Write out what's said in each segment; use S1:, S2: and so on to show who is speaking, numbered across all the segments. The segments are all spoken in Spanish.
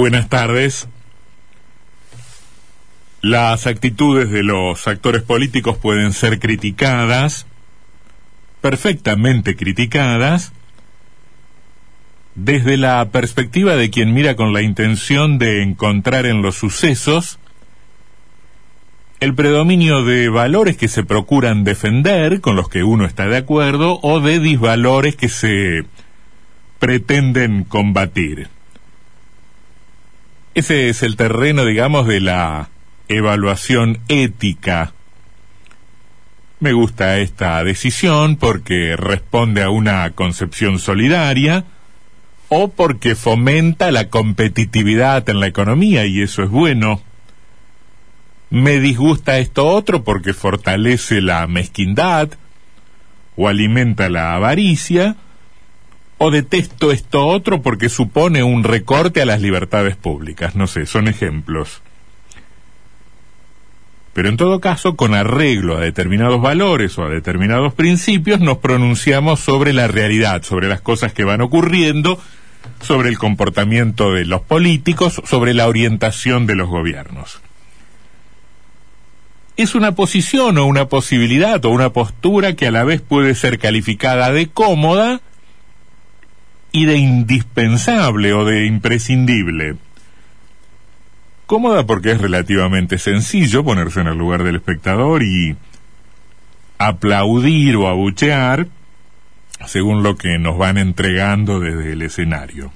S1: Buenas tardes. Las actitudes de los actores políticos pueden ser criticadas, perfectamente criticadas, desde la perspectiva de quien mira con la intención de encontrar en los sucesos el predominio de valores que se procuran defender, con los que uno está de acuerdo, o de disvalores que se pretenden combatir. Ese es el terreno, digamos, de la evaluación ética. Me gusta esta decisión porque responde a una concepción solidaria o porque fomenta la competitividad en la economía y eso es bueno. Me disgusta esto otro porque fortalece la mezquindad o alimenta la avaricia o detesto esto otro porque supone un recorte a las libertades públicas. No sé, son ejemplos. Pero en todo caso, con arreglo a determinados valores o a determinados principios, nos pronunciamos sobre la realidad, sobre las cosas que van ocurriendo, sobre el comportamiento de los políticos, sobre la orientación de los gobiernos. Es una posición o una posibilidad o una postura que a la vez puede ser calificada de cómoda y de indispensable o de imprescindible. Cómoda porque es relativamente sencillo ponerse en el lugar del espectador y aplaudir o abuchear según lo que nos van entregando desde el escenario.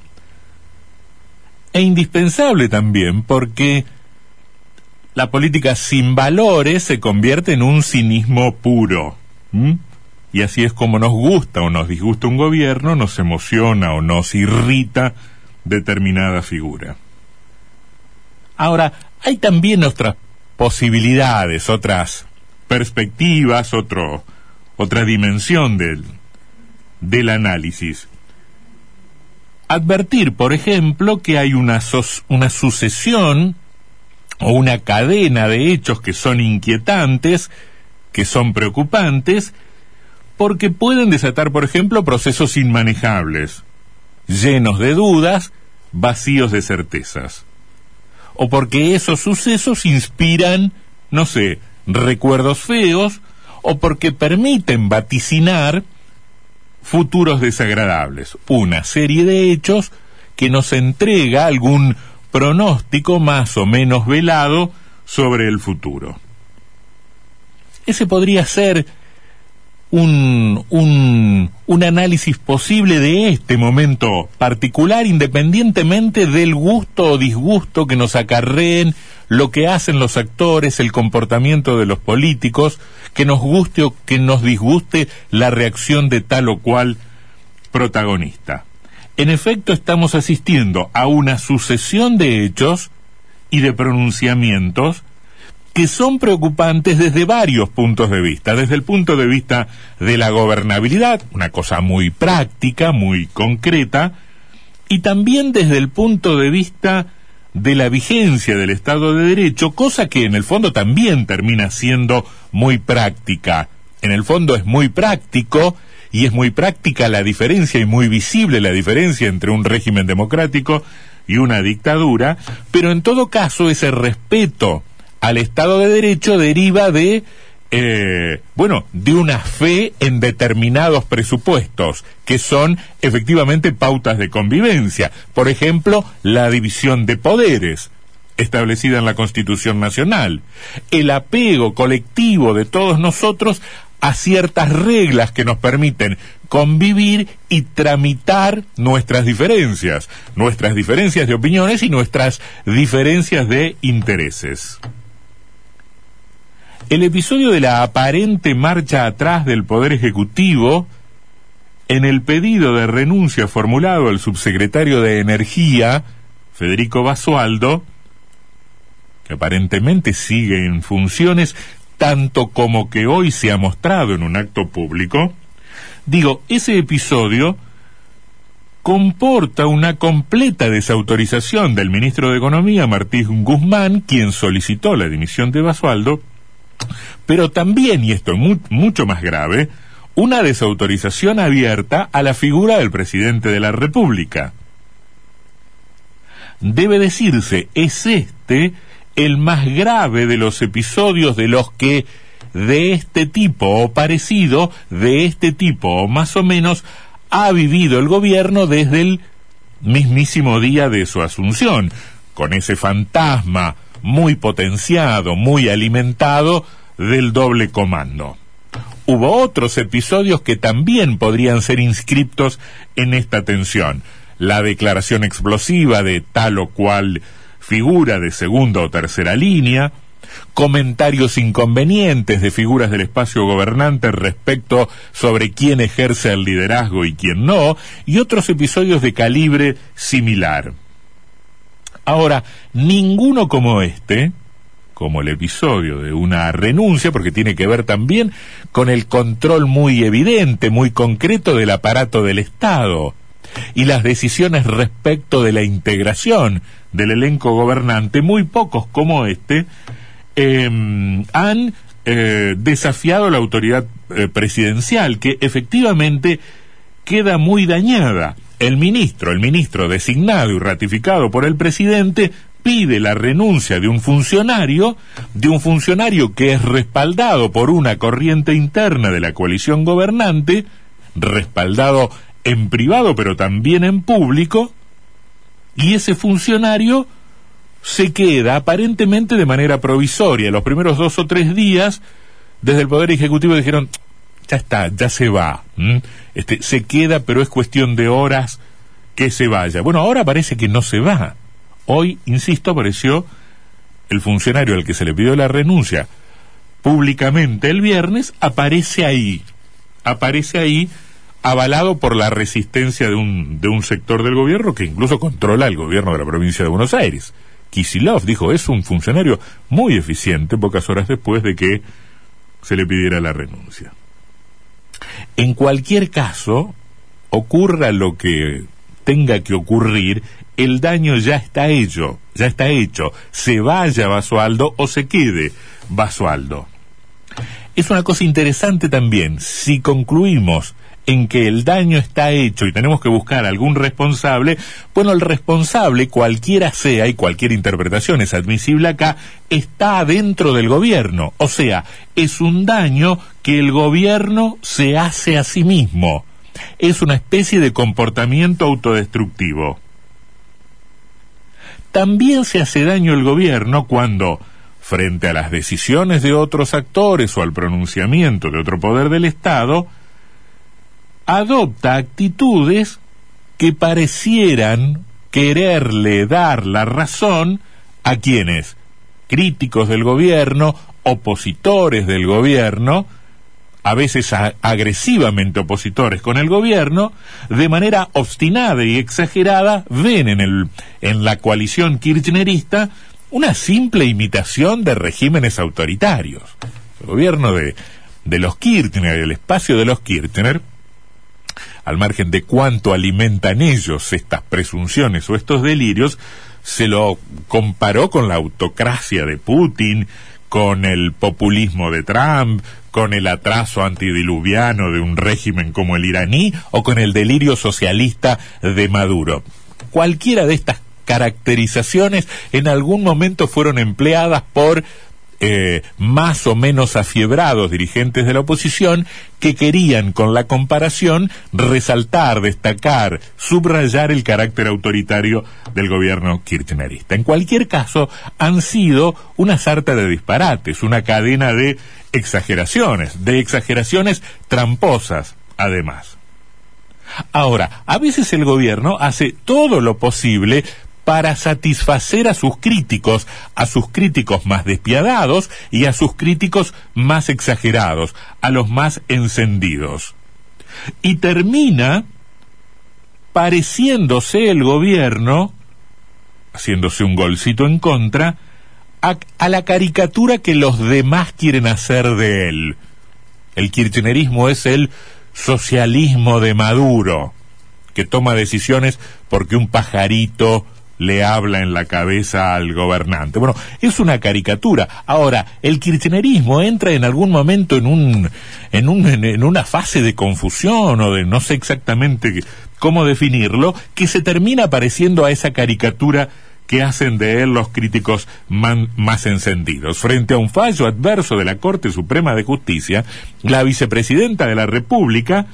S1: E indispensable también porque la política sin valores se convierte en un cinismo puro. Y así es como nos gusta o nos disgusta un gobierno, nos emociona o nos irrita determinada figura. Ahora, hay también otras posibilidades, otras perspectivas, otro, otra dimensión del, del análisis. Advertir, por ejemplo, que hay una, una sucesión o una cadena de hechos que son inquietantes, que son preocupantes, porque pueden desatar, por ejemplo, procesos inmanejables, llenos de dudas, vacíos de certezas o porque esos sucesos inspiran, no sé, recuerdos feos, o porque permiten vaticinar futuros desagradables, una serie de hechos que nos entrega algún pronóstico más o menos velado sobre el futuro. Ese podría ser un, un, un, análisis posible de este momento particular, independientemente del gusto o disgusto que nos acarreen lo que hacen los actores, el comportamiento de los políticos, que nos guste o que nos disguste la reacción de tal o cual protagonista. En efecto, estamos asistiendo a una sucesión de hechos y de pronunciamientos que son preocupantes desde varios puntos de vista. Desde el punto de vista de la gobernabilidad, una cosa muy práctica, muy concreta, y también desde el punto de vista de la vigencia del Estado de Derecho, cosa que en el fondo también termina siendo muy práctica. En el fondo es muy práctico y es muy práctica la diferencia y muy visible la diferencia entre un régimen democrático y una dictadura, pero en todo caso ese respeto al Estado de Derecho deriva de, eh, bueno, de una fe en determinados presupuestos, que son efectivamente pautas de convivencia. Por ejemplo, la división de poderes establecida en la Constitución Nacional, el apego colectivo de todos nosotros a ciertas reglas que nos permiten convivir y tramitar nuestras diferencias, nuestras diferencias de opiniones y nuestras diferencias de intereses. El episodio de la aparente marcha atrás del Poder Ejecutivo en el pedido de renuncia formulado al subsecretario de Energía, Federico Basualdo, que aparentemente sigue en funciones tanto como que hoy se ha mostrado en un acto público, digo, ese episodio comporta una completa desautorización del ministro de Economía, Martín Guzmán, quien solicitó la dimisión de Basualdo, pero también, y esto es mucho más grave, una desautorización abierta a la figura del presidente de la República. debe decirse, es este el más grave de los episodios de los que de este tipo o parecido, de este tipo o más o menos, ha vivido el gobierno desde el mismísimo día de su asunción, con ese fantasma muy potenciado, muy alimentado del doble comando. Hubo otros episodios que también podrían ser inscriptos en esta tensión. La declaración explosiva de tal o cual figura de segunda o tercera línea, comentarios inconvenientes de figuras del espacio gobernante respecto sobre quién ejerce el liderazgo y quién no, y otros episodios de calibre similar. Ahora, ninguno como este, como el episodio de una renuncia, porque tiene que ver también con el control muy evidente, muy concreto del aparato del Estado y las decisiones respecto de la integración del elenco gobernante, muy pocos como este, em, han eh, desafiado la autoridad eh, presidencial, que efectivamente queda muy dañada. El ministro, el ministro designado y ratificado por el presidente, pide la renuncia de un funcionario, de un funcionario que es respaldado por una corriente interna de la coalición gobernante, respaldado en privado pero también en público, y ese funcionario se queda aparentemente de manera provisoria. Los primeros dos o tres días, desde el Poder Ejecutivo dijeron, ya está, ya se va. Este, se queda, pero es cuestión de horas que se vaya. Bueno, ahora parece que no se va. Hoy, insisto, apareció el funcionario al que se le pidió la renuncia públicamente el viernes, aparece ahí. Aparece ahí avalado por la resistencia de un, de un sector del gobierno que incluso controla el gobierno de la provincia de Buenos Aires. Kisilov dijo, es un funcionario muy eficiente pocas horas después de que se le pidiera la renuncia. En cualquier caso, ocurra lo que tenga que ocurrir, el daño ya está hecho, ya está hecho, se vaya Basualdo o se quede Basualdo. Es una cosa interesante también, si concluimos en que el daño está hecho y tenemos que buscar algún responsable, bueno, el responsable, cualquiera sea y cualquier interpretación es admisible acá, está dentro del gobierno. O sea, es un daño que el gobierno se hace a sí mismo. Es una especie de comportamiento autodestructivo. También se hace daño el gobierno cuando, frente a las decisiones de otros actores o al pronunciamiento de otro poder del Estado, adopta actitudes que parecieran quererle dar la razón a quienes, críticos del gobierno, opositores del gobierno, a veces agresivamente opositores con el gobierno, de manera obstinada y exagerada, ven en, el, en la coalición kirchnerista una simple imitación de regímenes autoritarios. El gobierno de, de los Kirchner, el espacio de los Kirchner, al margen de cuánto alimentan ellos estas presunciones o estos delirios, se lo comparó con la autocracia de Putin, con el populismo de Trump, con el atraso antidiluviano de un régimen como el iraní o con el delirio socialista de Maduro. Cualquiera de estas caracterizaciones en algún momento fueron empleadas por eh, más o menos afiebrados dirigentes de la oposición que querían con la comparación resaltar, destacar, subrayar el carácter autoritario del gobierno kirchnerista. En cualquier caso, han sido una sarta de disparates, una cadena de exageraciones, de exageraciones tramposas, además. Ahora, a veces el gobierno hace todo lo posible para satisfacer a sus críticos, a sus críticos más despiadados y a sus críticos más exagerados, a los más encendidos. Y termina pareciéndose el gobierno, haciéndose un golcito en contra, a, la caricatura que los demás quieren hacer de él. El kirchnerismo es el socialismo de Maduro, que toma decisiones porque un pajarito le habla en la cabeza al gobernante. Bueno, es una caricatura. Ahora, el kirchnerismo entra en algún momento en un, en un, en una fase de confusión o de no sé exactamente cómo definirlo, que se termina pareciendo a esa caricatura que hacen de él los críticos más encendidos. Frente a un fallo adverso de la Corte Suprema de Justicia, la vicepresidenta de la República,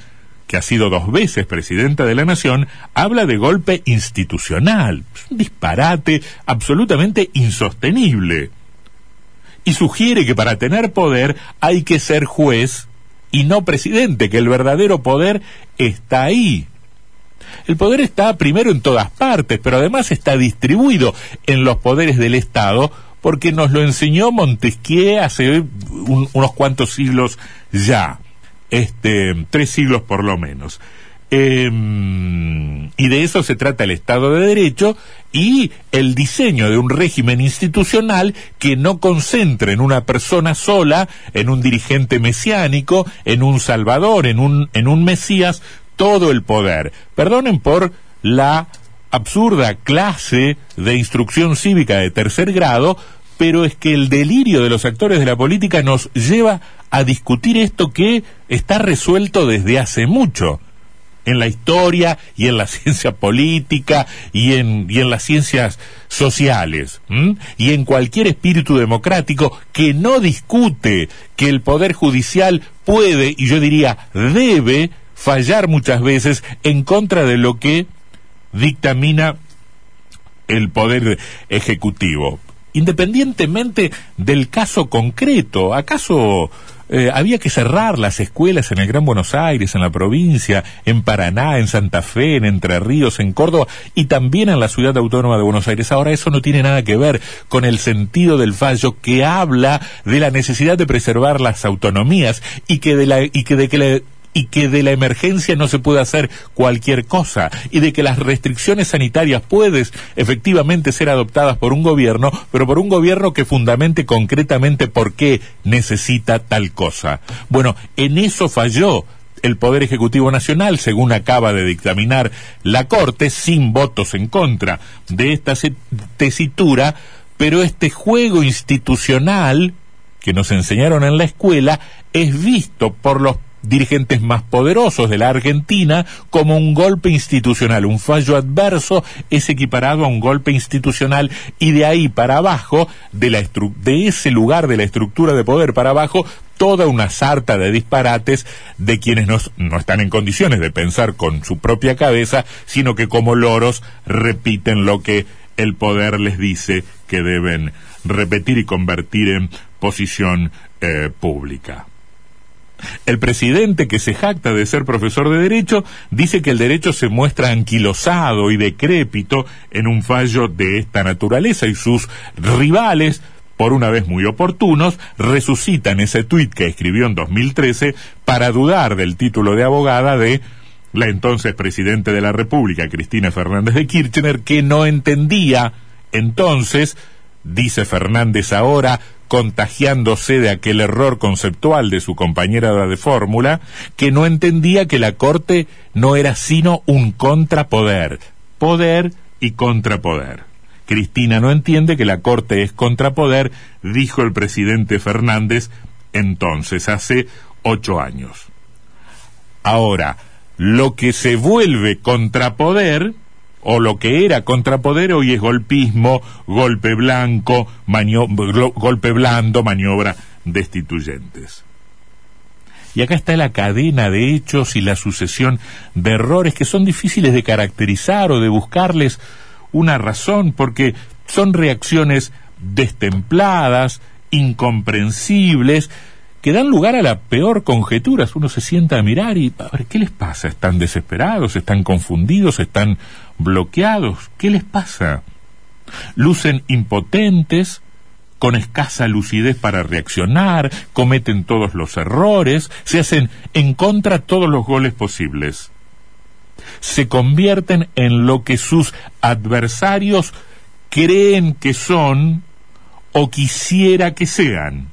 S1: que ha sido dos veces presidenta de la Nación, habla de golpe institucional. Un disparate absolutamente insostenible. Y sugiere que para tener poder hay que ser juez y no presidente, que el verdadero poder está ahí. El poder está primero en todas partes, pero además está distribuido en los poderes del Estado, porque nos lo enseñó Montesquieu hace unos cuantos siglos ya, este, tres siglos por lo menos. Em, y de eso se trata el Estado de Derecho y el diseño de un régimen institucional que no concentre en una persona sola, en un dirigente mesiánico, en un salvador, en un, en un mesías, todo el poder. Perdonen por la absurda clase de instrucción cívica de tercer grado, pero es que el delirio de los actores de la política nos lleva a discutir esto que está resuelto desde hace mucho en la historia y en la ciencia política y en, y en las ciencias sociales y en cualquier espíritu democrático que no discute que el poder judicial puede y yo diría debe fallar muchas veces en contra de lo que dictamina el poder ejecutivo. Independientemente del caso concreto, ¿acaso eh, había que cerrar las escuelas en el Gran Buenos Aires, en la provincia, en Paraná, en Santa Fe, en Entre Ríos, en Córdoba y también en la ciudad autónoma de Buenos Aires. Ahora eso no tiene nada que ver con el sentido del fallo que habla de la necesidad de preservar las autonomías y que de la y que de que la y que de la emergencia no se puede hacer cualquier cosa y de que las restricciones sanitarias pueden efectivamente ser adoptadas por un gobierno, pero por un gobierno que fundamente concretamente por qué necesita tal cosa. Bueno, en eso falló el Poder Ejecutivo Nacional, según acaba de dictaminar la Corte, sin votos en contra de esta tesitura, pero este juego institucional que nos enseñaron en la escuela es visto por los dirigentes más poderosos de la Argentina como un golpe institucional. Un fallo adverso es equiparado a un golpe institucional y de ahí para abajo, de, la de ese lugar de la estructura de poder para abajo, toda una sarta de disparates de quienes no, no, están en condiciones de pensar con su propia cabeza, sino que como loros repiten lo que el poder les dice que deben repetir y convertir en posición eh, pública. El presidente, que se jacta de ser profesor de Derecho, dice que el derecho se muestra anquilosado y decrépito en un fallo de esta naturaleza y sus rivales, por una vez muy oportunos, resucitan ese tuit que escribió en 2013 para dudar del título de abogada de la entonces presidente de la República, Cristina Fernández de Kirchner, que no entendía entonces, dice Fernández ahora, contagiándose de aquel error conceptual de su compañera de fórmula, que no entendía que la Corte no era sino un contrapoder, poder y contrapoder. Cristina no entiende que la Corte es contrapoder, dijo el presidente Fernández entonces, hace ocho años. Ahora, lo que se vuelve contrapoder o lo que era contrapoder hoy es golpismo, golpe blanco, golpe blando, maniobra destituyentes. Y acá está la cadena de hechos y la sucesión de errores que son difíciles de caracterizar o de buscarles una razón porque son reacciones destempladas, incomprensibles, que dan lugar a la peor conjetura. Uno se sienta a mirar y, a ver, ¿qué les pasa? ¿Están desesperados? ¿Están confundidos? ¿Están bloqueados? ¿Qué les pasa? Lucen impotentes, con escasa lucidez para reaccionar, cometen todos los errores, se hacen en contra todos los goles posibles. Se convierten en lo que sus adversarios creen que son o quisiera que sean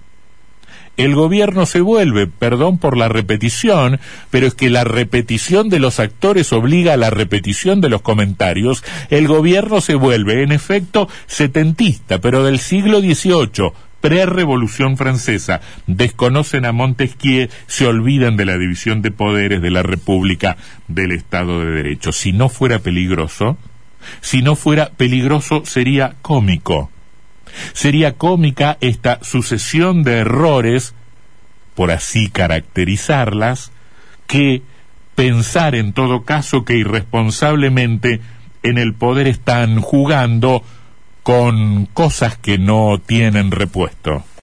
S1: el gobierno se vuelve, perdón por la repetición, pero es que la repetición de los actores obliga a la repetición de los comentarios, el gobierno se vuelve, en efecto, setentista, pero del siglo XVIII, pre-revolución francesa, desconocen a Montesquieu, se olvidan de la división de poderes de la República del Estado de Derecho. Si no fuera peligroso, Si no fuera peligroso, sería cómico. Sería cómica esta sucesión de errores, por así caracterizarlas, que pensar en todo caso que irresponsablemente en el poder están jugando con cosas que no tienen repuesto.